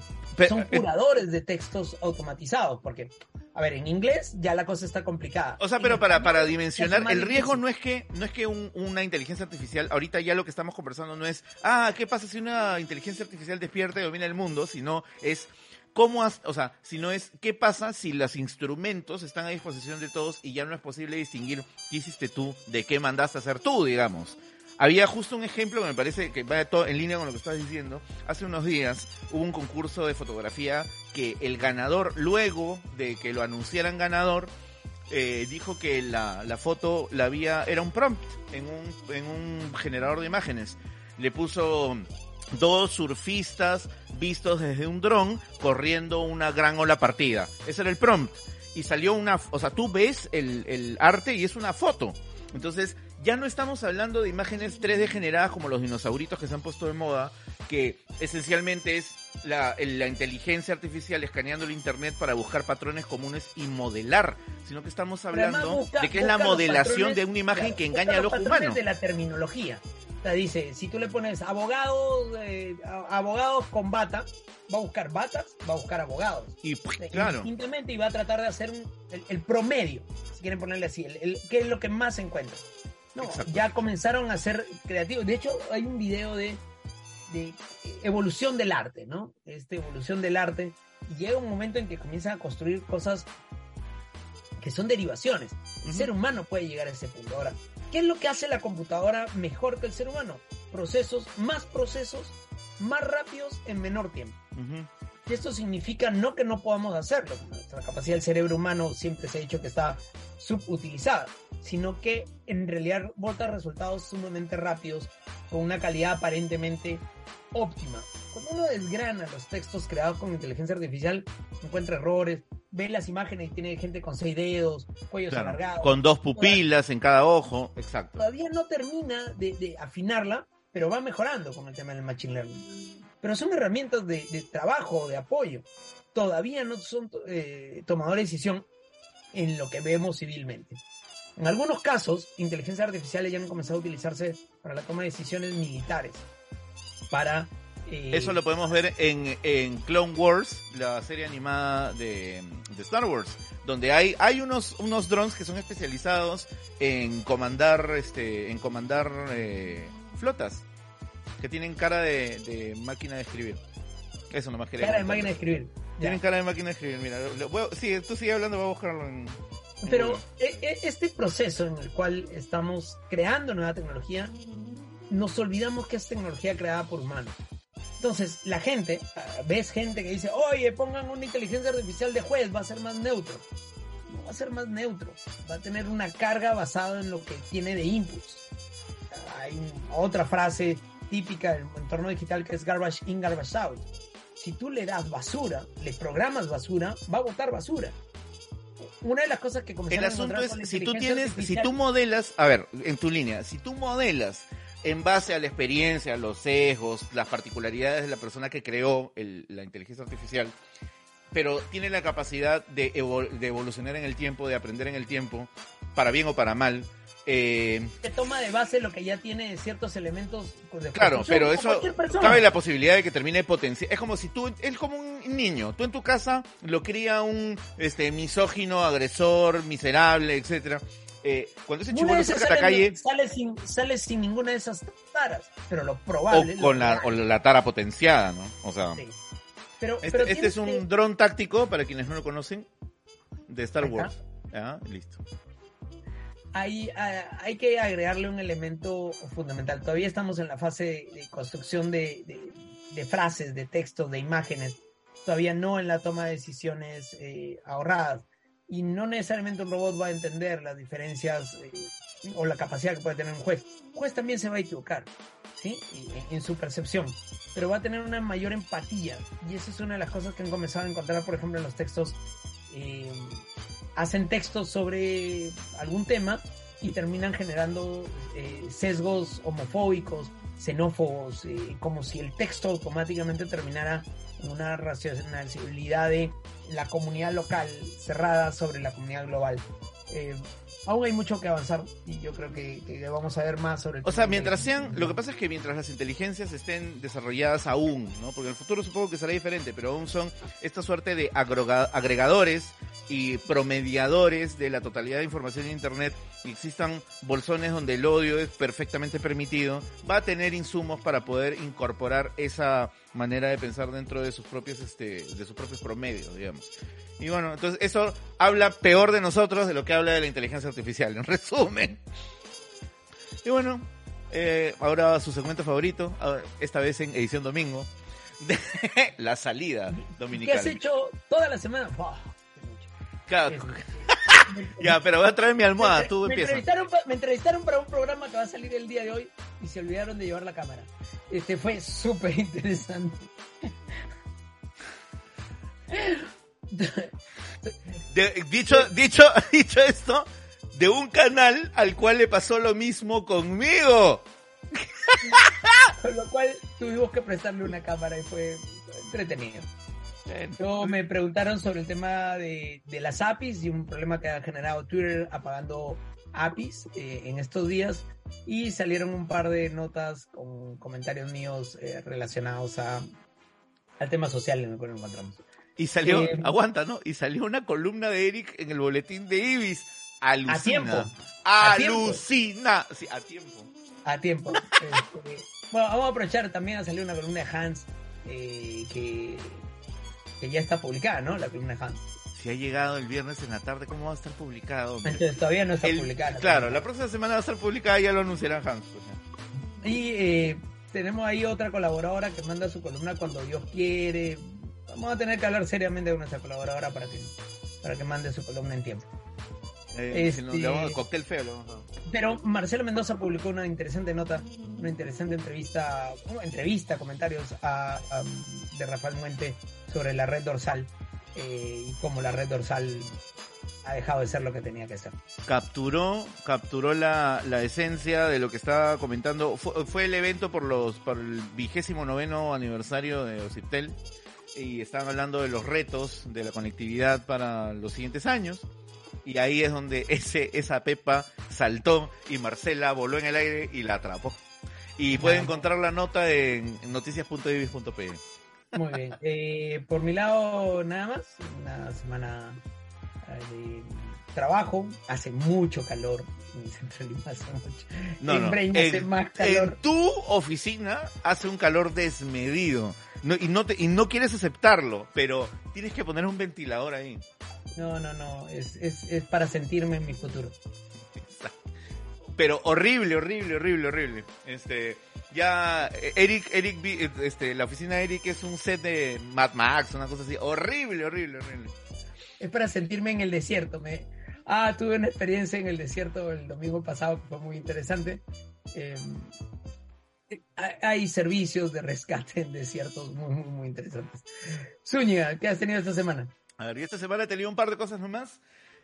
son eh, curadores de textos automatizados, porque a ver, en inglés ya la cosa está complicada. O sea, pero para, para dimensionar, el riesgo no es que, no es que una inteligencia artificial, ahorita ya lo que estamos conversando no es, ah, ¿qué pasa si una inteligencia artificial despierta y domina el mundo? Sino es cómo, o sea, si no es, ¿qué pasa si los instrumentos están a disposición de todos y ya no es posible distinguir qué hiciste tú de qué mandaste a hacer tú, digamos? Había justo un ejemplo que me parece que va todo en línea con lo que estás diciendo. Hace unos días hubo un concurso de fotografía que el ganador, luego de que lo anunciaran ganador, eh, dijo que la, la, foto la había, era un prompt en un, en un generador de imágenes. Le puso dos surfistas vistos desde un dron corriendo una gran ola partida. Ese era el prompt. Y salió una, o sea, tú ves el, el arte y es una foto. Entonces, ya no estamos hablando de imágenes 3D generadas como los dinosauritos que se han puesto de moda, que esencialmente es la, inteligencia artificial escaneando el Internet para buscar patrones comunes y modelar, sino que estamos hablando de que es la modelación de una imagen que engaña al ojo humano. de la terminología. O sea, dice, si tú le pones abogados, eh, abogados con bata, va a buscar batas, va a buscar abogados. Y claro. Simplemente y va a tratar de hacer el, promedio, si quieren ponerle así, el, qué es lo que más se encuentra. No, ya comenzaron a ser creativos. De hecho, hay un video de, de evolución del arte, ¿no? Esta evolución del arte. Y llega un momento en que comienzan a construir cosas que son derivaciones. El ser humano puede llegar a ese punto. Ahora, ¿qué es lo que hace la computadora mejor que el ser humano? Procesos, más procesos, más rápidos en menor tiempo. Y esto significa no que no podamos hacerlo. Nuestra capacidad del cerebro humano siempre se ha dicho que está subutilizada, sino que en realidad bota resultados sumamente rápidos con una calidad aparentemente óptima. Cuando uno desgrana los textos creados con inteligencia artificial, encuentra errores, ve las imágenes y tiene gente con seis dedos, cuellos alargados. Con dos pupilas en cada ojo, exacto. Todavía no termina de, de afinarla, pero va mejorando con el tema del Machine Learning pero son herramientas de, trabajo, de apoyo. Todavía no son eh, tomadores de decisión en lo que vemos civilmente. En algunos casos, inteligencias artificiales ya han comenzado a utilizarse para la toma de decisiones militares. Para. Eh, Eso lo podemos ver en, Clone Wars, la serie animada de, Star Wars, donde hay, hay unos, unos drones que son especializados en comandar, este, en comandar eh, flotas que tienen cara de, máquina de escribir. Eso nomás quería. Cara de máquina de escribir. Tienen cara de máquina de escribir, mira. sí, tú sigue hablando, voy a buscarlo en. Pero e, e, este proceso en el cual estamos creando nueva tecnología, nos olvidamos que es tecnología creada por humanos. Entonces, la gente, ah, ves gente que dice, oye, pongan una inteligencia artificial de juez, va a ser más neutro. No va a ser más neutro, va a tener una carga basada en lo que tiene de inputs. Hay otra frase típica del entorno digital que es garbage in, garbage out. Si tú le das basura, le programas basura, va a botar basura. Una de las cosas que El asunto es, si tú tienes, si tú modelas, a ver, en tu línea, si tú modelas en base a la experiencia, los sesgos, las particularidades de la persona que creó la inteligencia artificial, pero tiene la capacidad de, de, evolucionar en el tiempo, de aprender en el tiempo, para bien o para mal, Eh, que toma de base lo que ya tiene ciertos elementos de claro, pero eso cabe la posibilidad de que termine potenciando. Es como si tú, es como un niño. Tú en tu casa lo cría un este misógino, agresor, miserable, etcétera. Eh, cuando ese chivo esas a la sale, calle sale sin, sale sin ninguna de esas taras, pero lo probable. o con la, o la tara potenciada, ¿no? O sea, sí. Pero, este, pero este es un que- dron táctico para quienes no lo conocen de Star. Wars. Ah, listo. Hay, hay, que agregarle un elemento fundamental. Todavía estamos en la fase de, construcción de, frases, de textos, de imágenes. Todavía no en la toma de decisiones eh, ahorradas. Y no necesariamente un robot va a entender las diferencias eh, o la capacidad que puede tener un juez. Un juez también se va a equivocar, ¿sí? En, su percepción. Pero va a tener una mayor empatía. Y esa es una de las cosas que han comenzado a encontrar, por ejemplo, en los textos eh, hacen textos sobre algún tema y terminan generando eh, sesgos homofóbicos, xenófobos, eh, como si el texto automáticamente terminara en una racionalidad de la comunidad local cerrada sobre la comunidad global. Eh, aún hay mucho que avanzar y yo creo que, que vamos a ver más sobre el O sea, mientras sean, lo que pasa es que mientras las inteligencias estén desarrolladas aún, ¿no? Porque en el futuro supongo que será diferente, pero aún son esta suerte de agregadores y promediadores de la totalidad de información en internet y existan bolsones donde el odio es perfectamente permitido, va a tener insumos para poder incorporar esa manera de pensar dentro de sus propios, este, de sus propios promedios, digamos. Y bueno, entonces eso habla peor de nosotros de lo que habla de la inteligencia artificial, en resumen. Y bueno, eh, ahora su segmento favorito, ahora, esta vez en edición domingo, de la salida ¿Qué dominical. has hecho toda la semana? Claro, ya, pero voy a traer mi almohada, me, tú me entrevistaron, pa- me entrevistaron para un programa que va a salir el día de hoy y se olvidaron de llevar la cámara. Este fue súper interesante. De- dicho, dicho, dicho esto, de un canal al cual le pasó lo mismo conmigo. Con lo cual tuvimos que prestarle una cámara y fue entretenido. Luego me preguntaron sobre el tema de, de las APIs y un problema que ha generado Twitter apagando APIs eh, en estos días y salieron un par de notas con comentarios míos eh, relacionados a, al tema social en el cual nos encontramos. Y salió, Eh, aguanta, ¿no? Y salió una columna de Eric en el boletín de Ibis. Alucina. A tiempo. A tiempo. Alucina. Sí, a tiempo. A tiempo. Este, bueno, vamos a aprovechar también a salir una columna de Hans eh, que, que ya está publicada, ¿no? La columna de Hans. Si ha llegado el viernes en la tarde, ¿cómo va a estar publicado? hombre? Entonces todavía no está El- publicada. claro, la próxima semana va a estar publicada, ya lo anunciará Hans. pues, Y eh, tenemos ahí otra colaboradora que manda su columna cuando Dios quiere. Vamos a tener que hablar seriamente con nuestra colaboradora para que, para que mande su columna en tiempo. Eh, si Este- nos llamamos cóctel feo, Pero Marcelo Mendoza publicó una interesante nota, una interesante entrevista, una entrevista, comentarios a, a- de Rafael Muente sobre la red dorsal eh, y cómo la red dorsal ha dejado de ser lo que tenía que ser. capturó capturó la, la esencia de lo que estaba comentando fue, fue el evento por los por el vigésimo noveno aniversario de Ociptel y estaban hablando de los retos de la conectividad para los siguientes años y ahí es donde ese esa pepa saltó y Marcela voló en el aire y la atrapó y pueden encontrar la nota en noticias.ibis.pe Muy bien. Eh, por mi lado, nada más. Una semana eh, de trabajo. Hace mucho calor. En Central Lima hace mucho. No, en no. Breña hace En, más calor. en tu oficina hace un calor desmedido. No, y, no te, y no quieres aceptarlo, pero tienes que poner un ventilador ahí. No, no, no. Es, es, es para sentirme en mi futuro. Pero horrible, horrible, horrible, horrible. Este, ya eh, Eric, Eric, eh, este, la oficina de Eric es un set de Mad Max, una cosa así. Horrible, horrible, horrible. Es para sentirme en el desierto. Me... Ah, tuve una experiencia en el desierto el domingo pasado que fue muy interesante. Eh, hay- hay servicios de rescate en desiertos muy, muy, muy interesantes. Zúñiga, ¿qué has tenido esta semana? A ver, y esta semana he tenido un par de cosas nomás.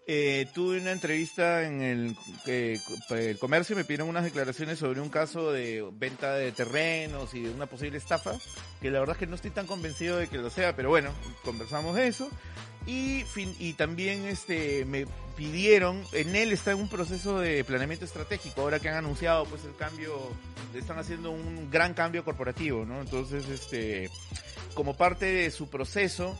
Eh, tuve una entrevista en el, eh, el comercio me pidieron unas declaraciones sobre un caso de venta de terrenos y de una posible estafa, que la verdad es que no estoy tan convencido de que lo sea, pero bueno, conversamos de eso. Y, fin, y también este me pidieron, en él está un proceso de planeamiento estratégico, ahora que han anunciado pues el cambio, están haciendo un gran cambio corporativo, ¿no? Entonces, este, como parte de su proceso,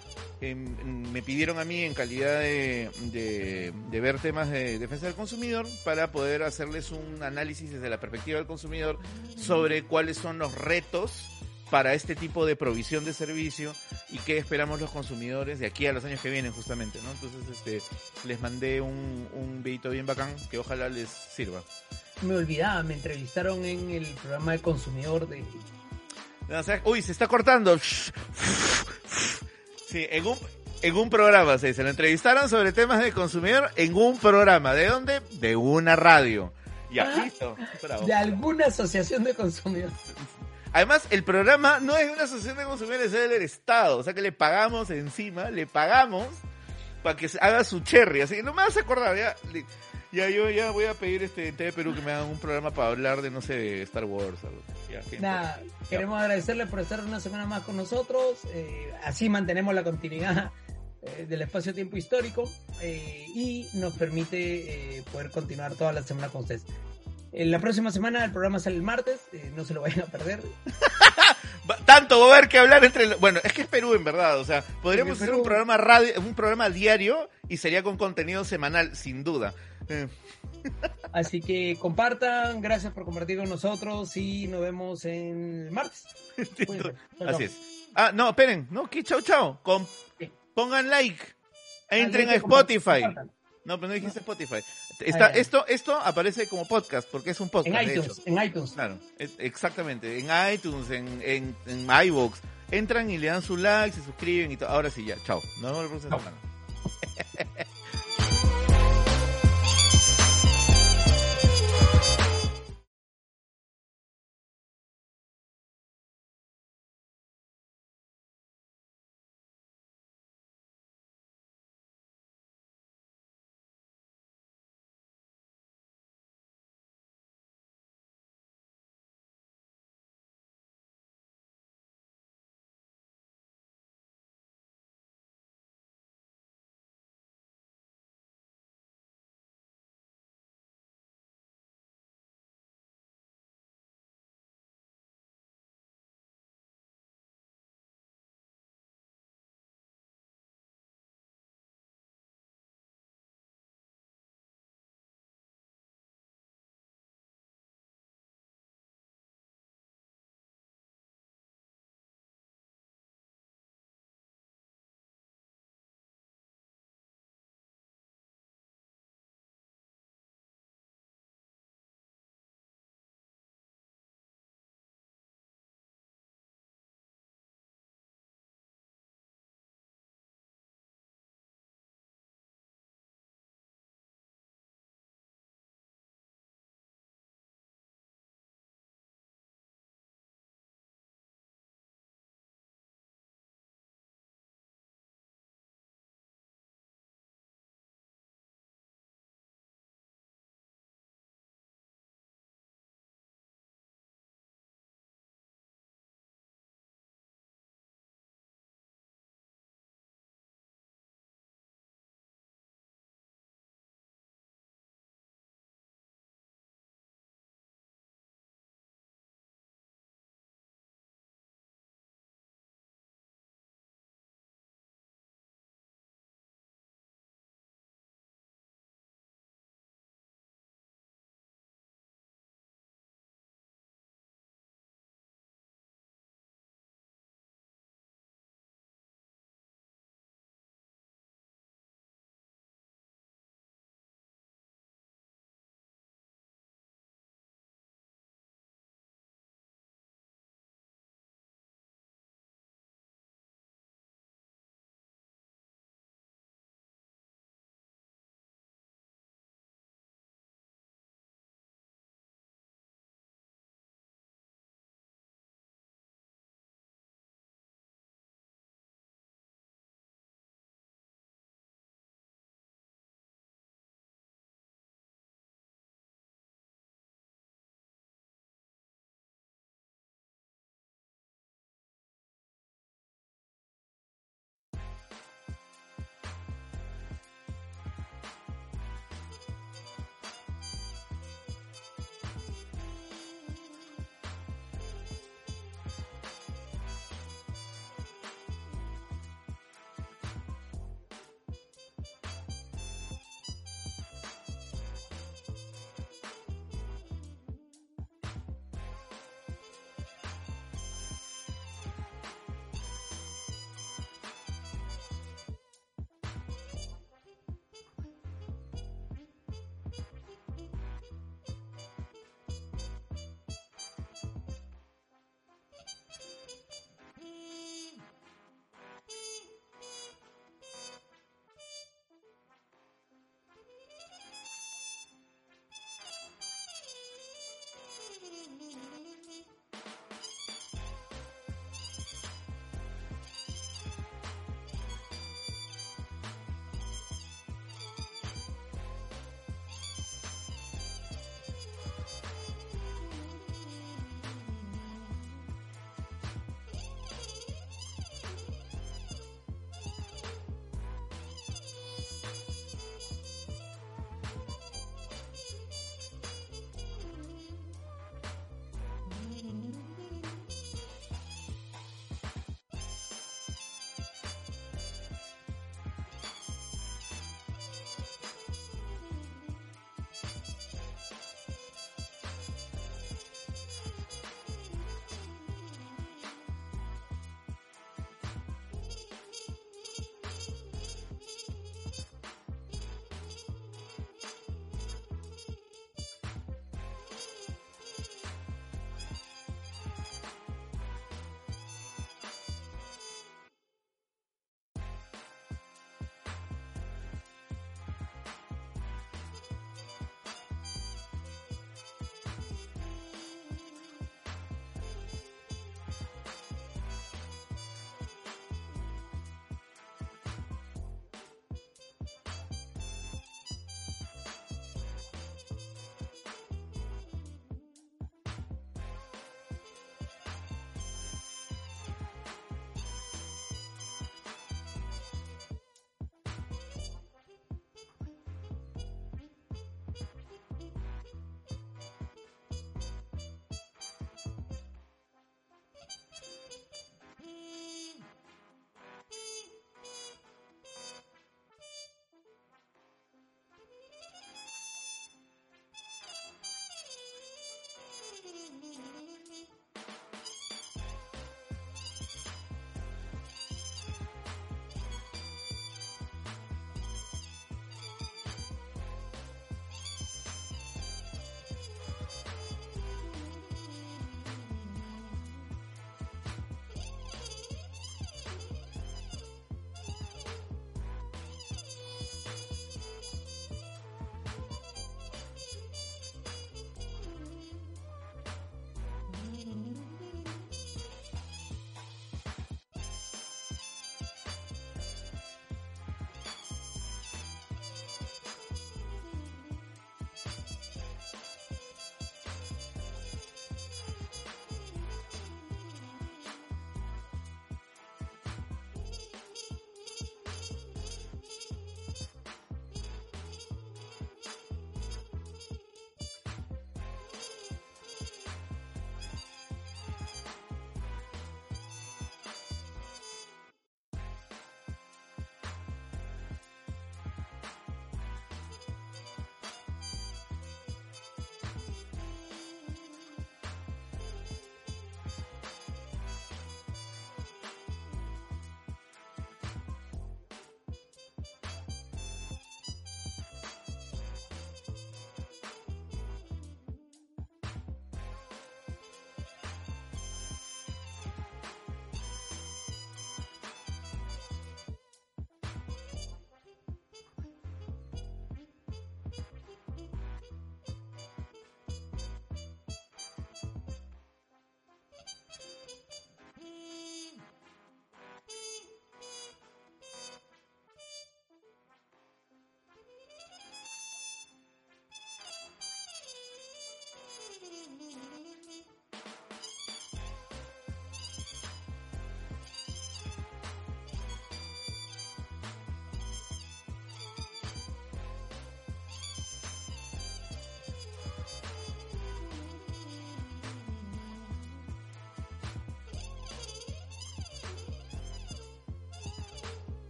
me pidieron a mí en calidad de, de, de, ver temas de defensa del consumidor para poder hacerles un análisis desde la perspectiva del consumidor sobre cuáles son los retos para este tipo de provisión de servicio y qué esperamos los consumidores de aquí a los años que vienen justamente, ¿no? Entonces, este, les mandé un, un videito bien bacán que ojalá les sirva. Me olvidaba, me entrevistaron en el programa de consumidor de... uy, se está cortando. Sí, en un, en un programa, se, se lo entrevistaron sobre temas de consumidor en un programa. ¿De dónde? De una radio. Ya, listo. De alguna asociación de consumidores. Además, el programa no es una asociación de consumidores, es del Estado. O sea que le pagamos encima, le pagamos para que haga su cherry. Así que no me vas a acordar, ya. Ya yo ya voy a pedir este TV Perú que me hagan un programa para hablar de, no sé, de Star Wars. Algo. Nada, queremos agradecerle por estar una semana más con nosotros. Eh, así mantenemos la continuidad eh, del espacio-tiempo histórico eh, y nos permite poder continuar toda la semana con ustedes. En la próxima semana el programa sale el martes, eh, no se lo vayan a perder. Tanto va a haber que hablar entre... Bueno, es que es Perú en verdad, o sea, podríamos hacer un programa radio, un programa diario y sería con contenido semanal, sin duda. Eh. Así que compartan, gracias por compartir con nosotros y nos vemos en el martes. Así es. Ah, no, esperen, no, que chao, chao. Pongan like, entren a Spotify. No, pero no dijiste Spotify. Está, esto, esto aparece como podcast, porque es un podcast. En iTunes, en iTunes. Claro, exactamente. En iTunes, en, en, en iVoox. Entran y le dan su like, se suscriben y todo. Ahora sí, ya. Chao. Nos vemos la próxima semana.